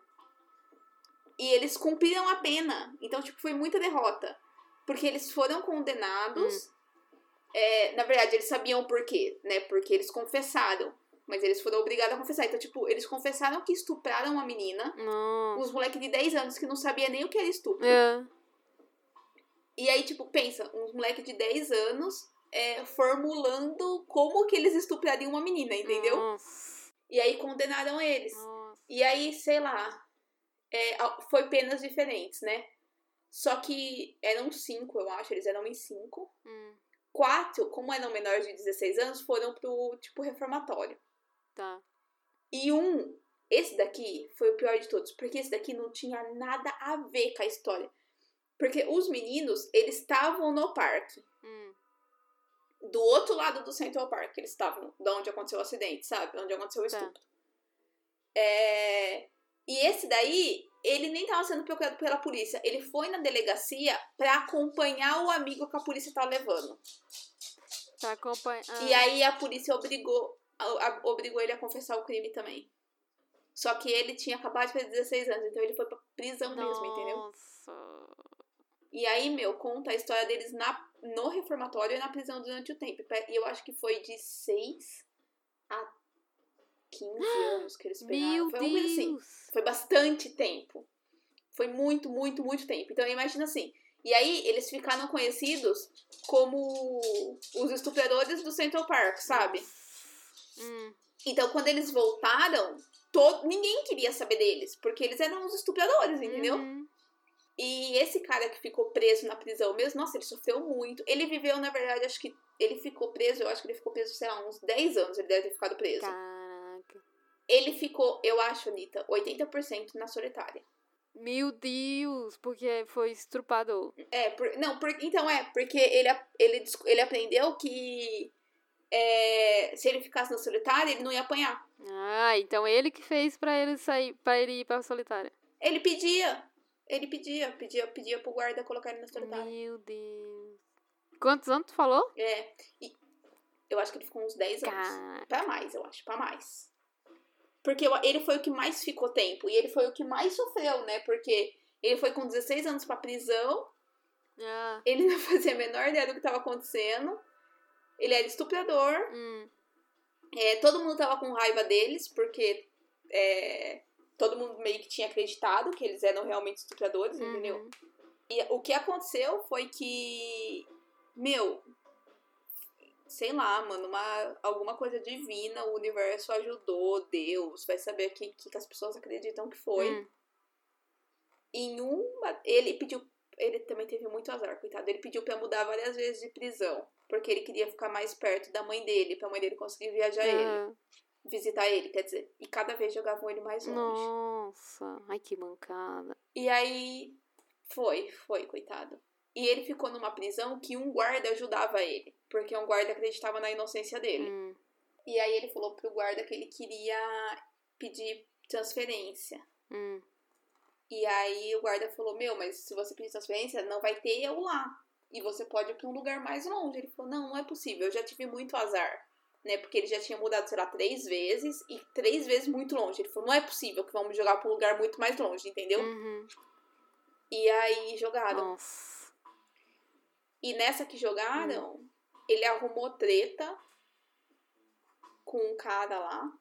E eles cumpriram a pena. Então, tipo, foi muita derrota. Porque eles foram condenados. é, na verdade, eles sabiam o porquê, né? Porque eles confessaram. Mas eles foram obrigados a confessar. Então, tipo, eles confessaram que estupraram uma menina. nossa. Uns moleques de 10 anos que não sabia nem o que era estupro. É. E aí, tipo, pensa, uns moleques de 10 anos é, formulando como que eles estuprariam uma menina, entendeu? Nossa. E aí condenaram eles. Nossa. E aí, sei lá, é, foi penas diferentes, né? Só que eram cinco, eu acho, eles eram em cinco. Hum, Quatro, como eram menores de 16 anos, foram pro, tipo, reformatório. tá. E um, esse daqui, foi o pior de todos, porque esse daqui não tinha nada a ver com a história. Porque os meninos, eles estavam no parque. Hum, Do outro lado do Central Park, eles estavam, da onde aconteceu o acidente, sabe? Onde aconteceu o Tá. estupro. É, E esse daí, ele nem tava sendo procurado pela polícia. Ele foi na delegacia pra acompanhar o amigo que a polícia tá levando. pra acompanhar. Ah, E aí a polícia obrigou, obrigou ele a confessar o crime também. Só que ele tinha acabado de fazer 16 anos, então ele foi pra prisão mesmo, entendeu? Nossa. E aí, meu, conta a história deles na, no reformatório e na prisão durante o tempo. E eu acho que foi de 6 a 15 anos que eles pegaram. Meu foi assim. Deus. Foi bastante tempo. Foi muito, muito, muito tempo. Então imagina assim. E aí eles ficaram conhecidos como os estupradores do Central Park, sabe? Hum, Então quando eles voltaram, todo, ninguém queria saber deles, porque eles eram os estupradores, entendeu? uhum. E esse cara que ficou preso na prisão mesmo, nossa, ele sofreu muito. Ele viveu, na verdade, acho que ele ficou preso, eu acho que ele ficou preso, sei lá, uns 10 anos ele deve ter ficado preso. Caraca. Ele ficou, eu acho, Anitta, 80% na solitária. Meu Deus, porque foi estrupador. É, por- não, por- então é, porque ele, ele, ele aprendeu que é, se ele ficasse na solitária, ele não ia apanhar. Ah, então ele que fez pra ele sair, para ele ir pra solitária. Ele pedia, ele pedia, pedia, pedia pro guarda colocar ele na solitária. Meu Deus. Quantos anos tu falou? É, e eu acho que ele ficou uns 10 anos. Caraca. Pra mais, eu acho, pra mais. Porque ele foi o que mais ficou tempo, e ele foi o que mais sofreu, né? Porque ele foi com 16 anos pra prisão, Ah, ele não (laughs) fazia a menor ideia do que tava acontecendo, ele era estuprador, hum, É, todo mundo tava com raiva deles, porque é, todo mundo meio que tinha acreditado que eles eram realmente estupradores, entendeu? uhum. E o que aconteceu foi que, meu, sei lá, mano, uma, alguma coisa divina, o universo ajudou, Deus, vai saber o que, que as pessoas acreditam que foi. Hum. Em uma. Ele pediu. Ele também teve muito azar, coitado. Ele pediu pra mudar várias vezes de prisão. Porque ele queria ficar mais perto da mãe dele, pra mãe dele conseguir viajar ele. Visitar ele, quer dizer. E cada vez jogavam ele mais longe. Nossa, ai que mancada. E aí. Foi, foi, coitado. E ele ficou numa prisão que um guarda ajudava ele. Porque um guarda acreditava na inocência dele. Hum. E aí ele falou pro guarda que ele queria pedir transferência. Hum. E aí o guarda falou: Meu, mas se você pedir transferência, não vai ter eu lá. E você pode ir pra um lugar mais longe. Ele falou: Não, não é possível. Eu já tive muito azar. Né? Porque ele já tinha mudado, sei lá, três vezes. E três vezes muito longe. Ele falou: Não é possível que vamos jogar pra um lugar muito mais longe, entendeu? Uhum. E aí jogaram. Nossa. E nessa que jogaram, ele arrumou treta com um cara lá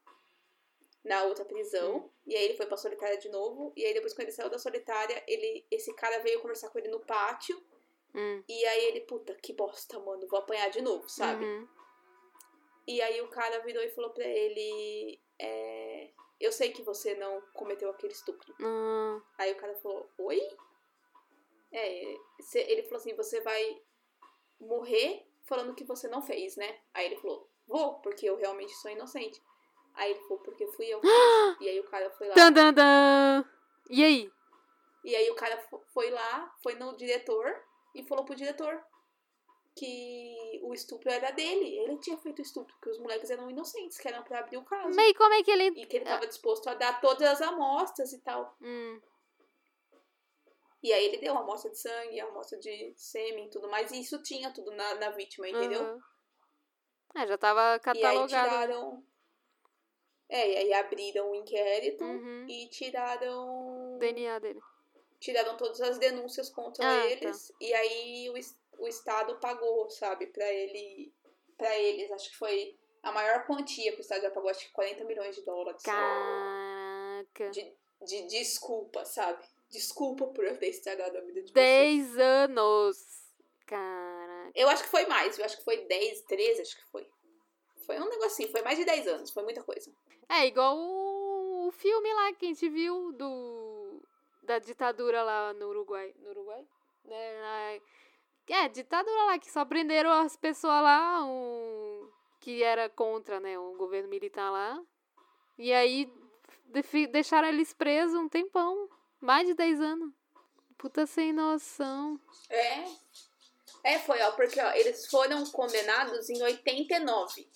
na outra prisão. Hum. E aí ele foi pra solitária de novo. E aí depois quando ele saiu da solitária, ele, esse cara veio conversar com ele no pátio. Hum. E aí ele, puta, que bosta, mano, vou apanhar de novo, sabe? Uhum. E aí o cara virou e falou pra ele: é, Eu sei que você não cometeu aquele estupro. Hum. Aí o cara falou: Oi? É, ele falou assim: Você vai morrer falando que você não fez, né? Aí ele falou: Vou, porque eu realmente sou inocente. Aí ele falou: Porque fui eu. (gasps) E aí o cara foi lá. Tan, tan, tan. E aí? E aí o cara fo- foi lá, foi no diretor e falou pro diretor que o estupro era dele. Ele tinha feito o estupro, que os moleques eram inocentes, que eram pra abrir o caso. Mas como é que ele. E que ele tava disposto a dar todas as amostras e tal. Hum. E aí ele deu uma amostra de sangue, a amostra de sêmen e tudo mais. E isso tinha tudo na, na vítima, entendeu? Aham. É, já tava E aí catalogado. tiraram. É, e aí abriram o inquérito Uhum. e tiraram. DNA dele. Tiraram todas as denúncias contra Ah, tá. eles. E aí o, o Estado pagou, sabe, pra ele. para eles. Acho que foi a maior quantia que o Estado já pagou, acho que 40 milhões de dólares. Caraca. De, de desculpa, sabe? Desculpa por eu ter estragado a vida de vocês. 10 anos. Caraca. Eu acho que foi mais, eu acho que foi 10, 13, acho que foi. Foi um negocinho, foi mais de 10 anos, foi muita coisa. É igual o, o filme lá que a gente viu do da ditadura lá no Uruguai. No Uruguai? Na- é, ditadura lá, que só prenderam as pessoas lá, um, que era contra, né, o governo militar lá. E aí deixaram eles presos um tempão. Mais de 10 anos. Puta sem noção. É. É, foi, ó, porque ó, eles foram condenados em 89.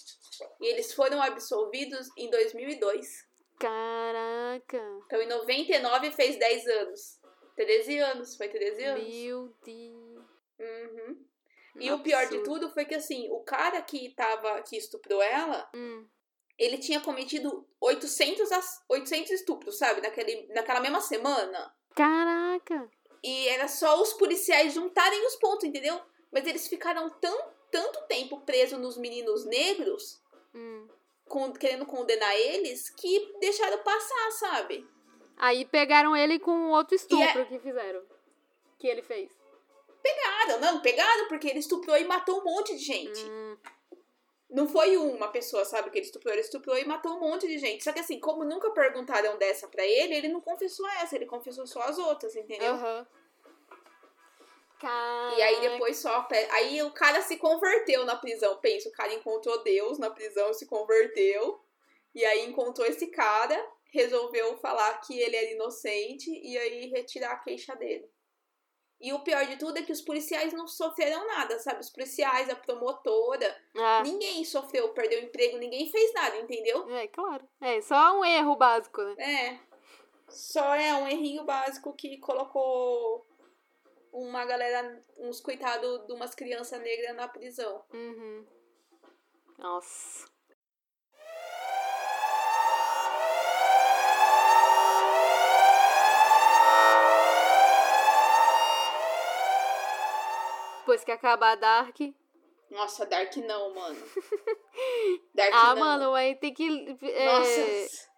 E eles foram absolvidos em 2002. Caraca. Então em 99 fez 10 anos. 13 anos, foi 13 anos. Meu Deus. Uhum. E o pior de tudo foi que assim, o cara que tava que estuprou ela, Hum. ele tinha cometido 800, ass- 800 estupros, sabe? Naquele, naquela mesma semana. Caraca. E era só os policiais juntarem os pontos, entendeu? Mas eles ficaram tão, tanto tempo presos nos meninos negros, Hum. Querendo condenar eles, que deixaram passar, sabe? Aí pegaram ele com outro estupro é- que fizeram. Que ele fez. Pegaram, não, pegaram porque ele estuprou e matou um monte de gente. Hum. Não foi uma pessoa, sabe, que ele estuprou, ele estuprou e matou um monte de gente. Só que assim, como nunca perguntaram dessa pra ele, ele não confessou essa, ele confessou só as outras, entendeu? Aham. E aí depois só. Aí o cara se converteu na prisão. Pensa, o cara encontrou Deus na prisão, se converteu. E aí encontrou esse cara, resolveu falar que ele era inocente e aí retirar a queixa dele. E o pior de tudo é que os policiais não sofreram nada, sabe? Os policiais, a promotora, Ah, ninguém sofreu, perdeu emprego, ninguém fez nada, entendeu? é, claro. É, só um erro básico, né? É. Só é um errinho básico que colocou uma galera, uns coitados de umas crianças negras na prisão. Uhum. Nossa. Depois que acabar Dark. Nossa, Dark não, mano. (laughs) Dark Ah, não. mano, mas tem que. é, Nossa.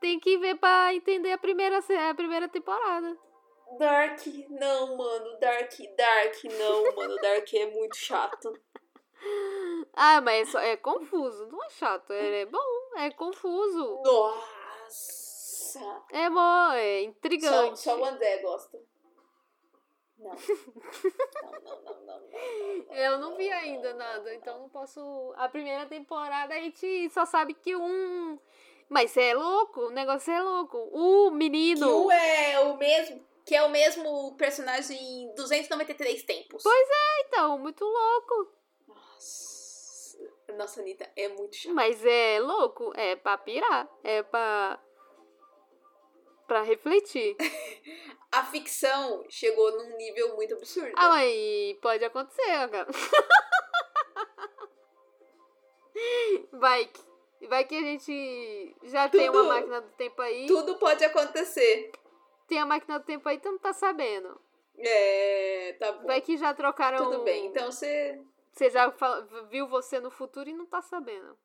tem que ver pra entender a primeira, a primeira temporada. Dark não, mano. Dark, Dark não, mano. Dark é muito chato. Ah, mas é, só, é confuso, não é chato. É, é bom, é confuso. Nossa. É bom, é Só, intrigante. só o André gosta. (laughs) Não. Não, não, não, não. Eu não vi ainda nada, então não posso. A primeira temporada a gente só sabe que um. Mas você é louco, o negócio é louco. O Que menino. o é o mesmo. Que é o mesmo personagem em 293 tempos. Pois Então, muito louco. Nossa. Nossa, Anitta, é muito chato. Mas é louco, é pra pirar, é pra. pra refletir. (laughs) A ficção chegou num nível muito absurdo. Ah, mas pode acontecer, cara. (laughs) Vai que. Vai que a gente já tem uma Tudo- máquina do tempo aí. Tudo pode acontecer. Tem a máquina do tempo aí, tu não tá sabendo. É, tá bom. Vai que já trocaram. Tudo bem. Então você Você já viu você no futuro e não tá sabendo.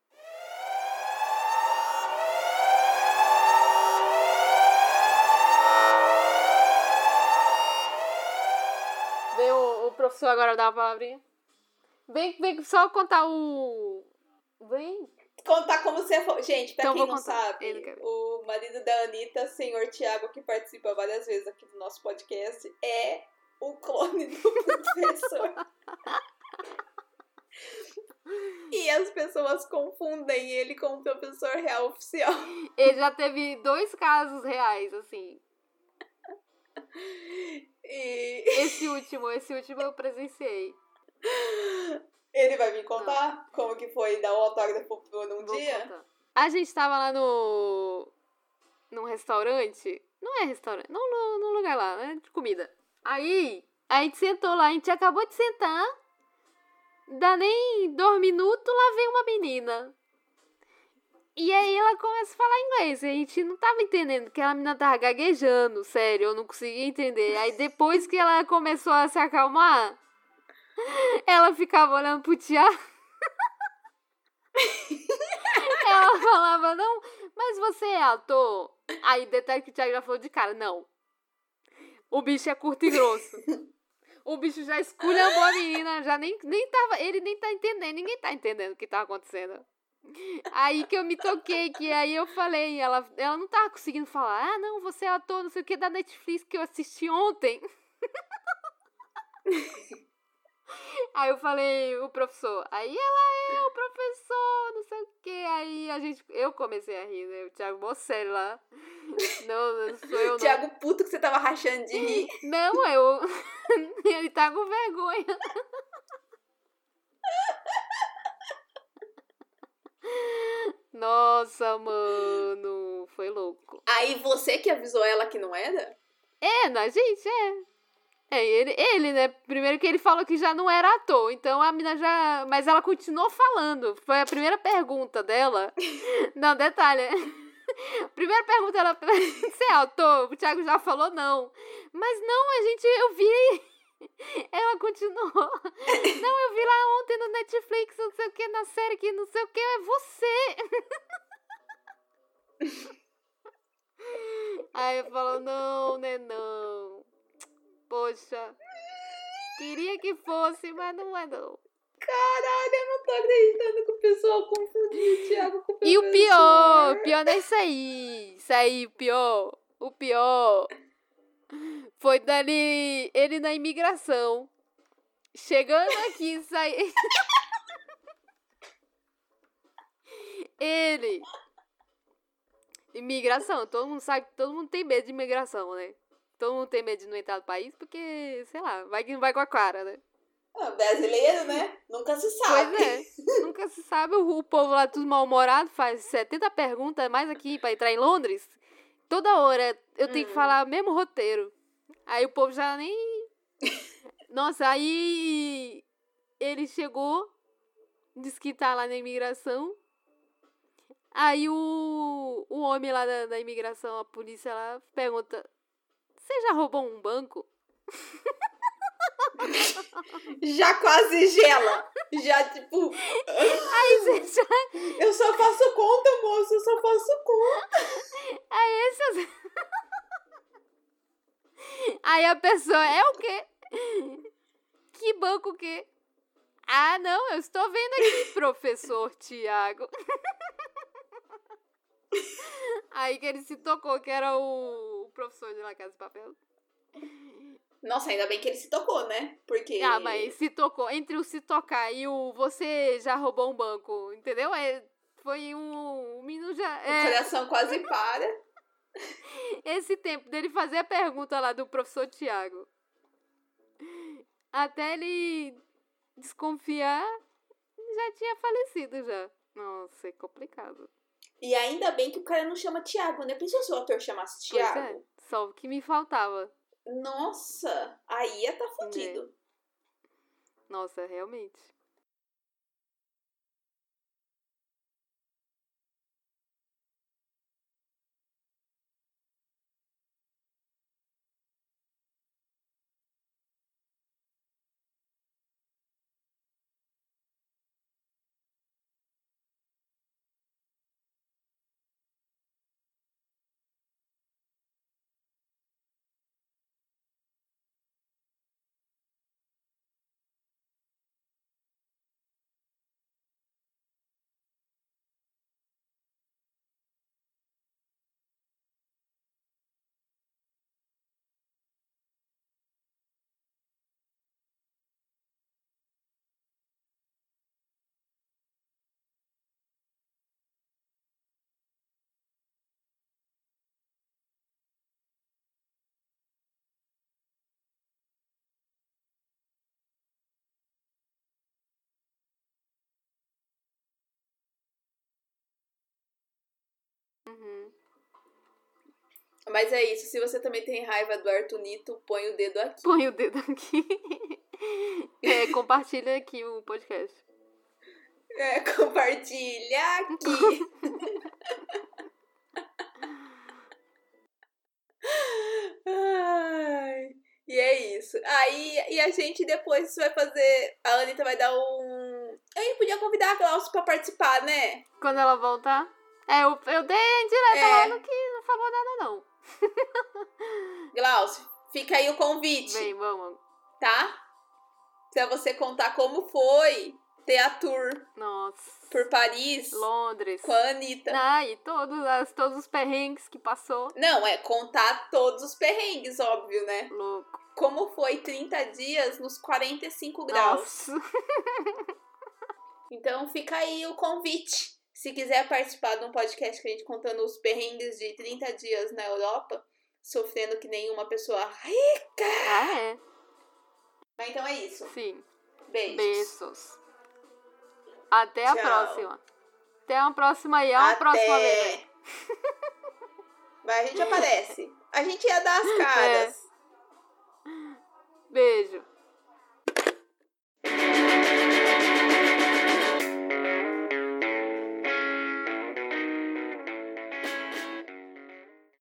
Vem o, o professor agora dar uma palavrinha. Vem, vem só contar o. Vem. Contar como você for. Gente, pra Então quem não contar. sabe, o marido da Anitta, senhor Tiago, que participa várias vezes aqui do nosso podcast, é o clone do (laughs) professor. (laughs) e as pessoas confundem ele com o professor real oficial. Ele já teve dois casos reais, assim. (laughs) E Esse último, esse último eu presenciei. Ele vai me contar como que foi dar o autógrafo num Vou dia. contar. A gente tava lá no. num restaurante. Não é restaurante, não no, no lugar lá, né? De comida. Aí, a gente sentou lá, a gente acabou de sentar. Dá nem dois minutos, lá vem uma menina. E aí ela começa a falar inglês. A gente não tava entendendo que a menina tava gaguejando, sério, eu não conseguia entender. Aí depois que ela começou a se acalmar, ela ficava olhando pro Tiago. Ela falava, não, mas você é ator? Aí detalhe que o Thiago já falou de cara, não. O bicho é curto e grosso. O bicho já esculhambou a menina, já nem, nem tava, ele nem tá entendendo, ninguém tá entendendo o que tá acontecendo. Aí que eu me toquei, que aí eu falei, ela, ela não tava conseguindo falar, ah, não, você é ator, não sei o que, da Netflix que eu assisti ontem. (laughs) Aí eu falei, o professor. Aí ela é o professor, não sei o que. Aí a gente. Eu comecei a rir, né? O Thiago mó sério lá. (laughs) Não, não sou eu, não. Tiago, puto que você tava rachando de rir. (laughs) Não, eu. (laughs) Ele tá com vergonha. Nossa, mano. Foi louco. Aí você que avisou ela que não era? É, na gente, é. É, ele, ele, né? Primeiro que ele falou que já não era ator, então a mina já. Mas ela continuou falando. Foi a primeira pergunta dela. (laughs) Não, detalhe. (laughs) Primeira pergunta, ela. (laughs) Você é ator? O Thiago já falou não. Mas não, a gente. Eu vi. Ela continuou. Não, eu vi lá ontem no Netflix, não sei o que, na série que não sei o que, é você. Aí eu falo, não, né, não. Poxa, queria que fosse, mas não é não. Caralho, eu não tô acreditando que o pessoal confundiu o Thiago com o E o professor. pior, o pior não é isso aí. Isso aí, o pior. O pior foi dali, ele na imigração. Chegando aqui, (laughs) sai. ele. Imigração, todo mundo sabe todo mundo tem medo de imigração, né? Todo mundo tem medo de não entrar no país porque, sei lá, vai que não vai com a cara, né? Ah, brasileiro, né? Nunca se sabe. Pois é. Nunca se sabe, o, povo lá tudo mal-humorado faz 70 perguntas mais aqui pra entrar em Londres. Toda hora eu tenho que Hum. falar o mesmo roteiro. Aí o povo já nem. (laughs) Nossa, aí ele chegou, disse que tá lá na imigração. Aí o, o homem lá da, da imigração, a polícia lá, pergunta: Você já roubou um banco? Já quase gela. Já, tipo, Aí você já. eu só faço conta, moço. Eu só faço conta. Aí esse. Aí a pessoa é o quê? Que banco o quê? Ah, não, eu estou vendo aqui, professor Tiago. Aí que ele se tocou, que era o professor de La Casa de Papel. Nossa, ainda bem que ele se tocou, né? Porque. Ah, mas se tocou. Entre o se tocar e o você já roubou um banco, entendeu? É, foi um. O menino já. O É, coração quase (laughs) para. esse tempo dele fazer a pergunta lá do professor Tiago. Até ele desconfiar, já tinha falecido já. Nossa, é complicado. E ainda bem que o cara não chama Tiago, né? Pensou se o ator chamasse Pois Tiago? É, só o que me faltava. Nossa, aí ia tá fudido. Nossa, realmente. Uhum. Mas é isso. Se você também tem raiva do Artunito, põe o dedo aqui. Põe o dedo aqui. (laughs) É, compartilha aqui o podcast. É, compartilha aqui. Ai, e é isso. Aí, e a gente depois vai fazer. A Anitta vai dar um. A gente podia convidar a Glaucio pra participar, né? Quando ela voltar. É, eu, eu dei indireta É. lá no que não falou nada, não. (laughs) Glaucio, fica aí o convite, Vem, vamos. tá? Pra você contar como foi ter a tour Nossa. por Paris Londres. com a Anitta. Ah, e todos, as, todos os perrengues que passou. Não, é contar todos os perrengues, óbvio, né? Louco. Como foi 30 dias nos 45 graus. Nossa. (laughs) Então fica aí o convite. Se quiser participar de um podcast que a gente contando os perrengues de 30 dias na Europa, sofrendo que nenhuma pessoa rica. Ah, é. Mas então é isso. Sim. Beijos. Beijos. Até a Tchau. próxima. Até uma próxima aí. É uma Até. próxima vez. Vai, a gente aparece. A gente ia dar as (laughs) caras. Beijo.